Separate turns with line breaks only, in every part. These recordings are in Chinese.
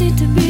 easy to be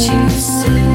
去思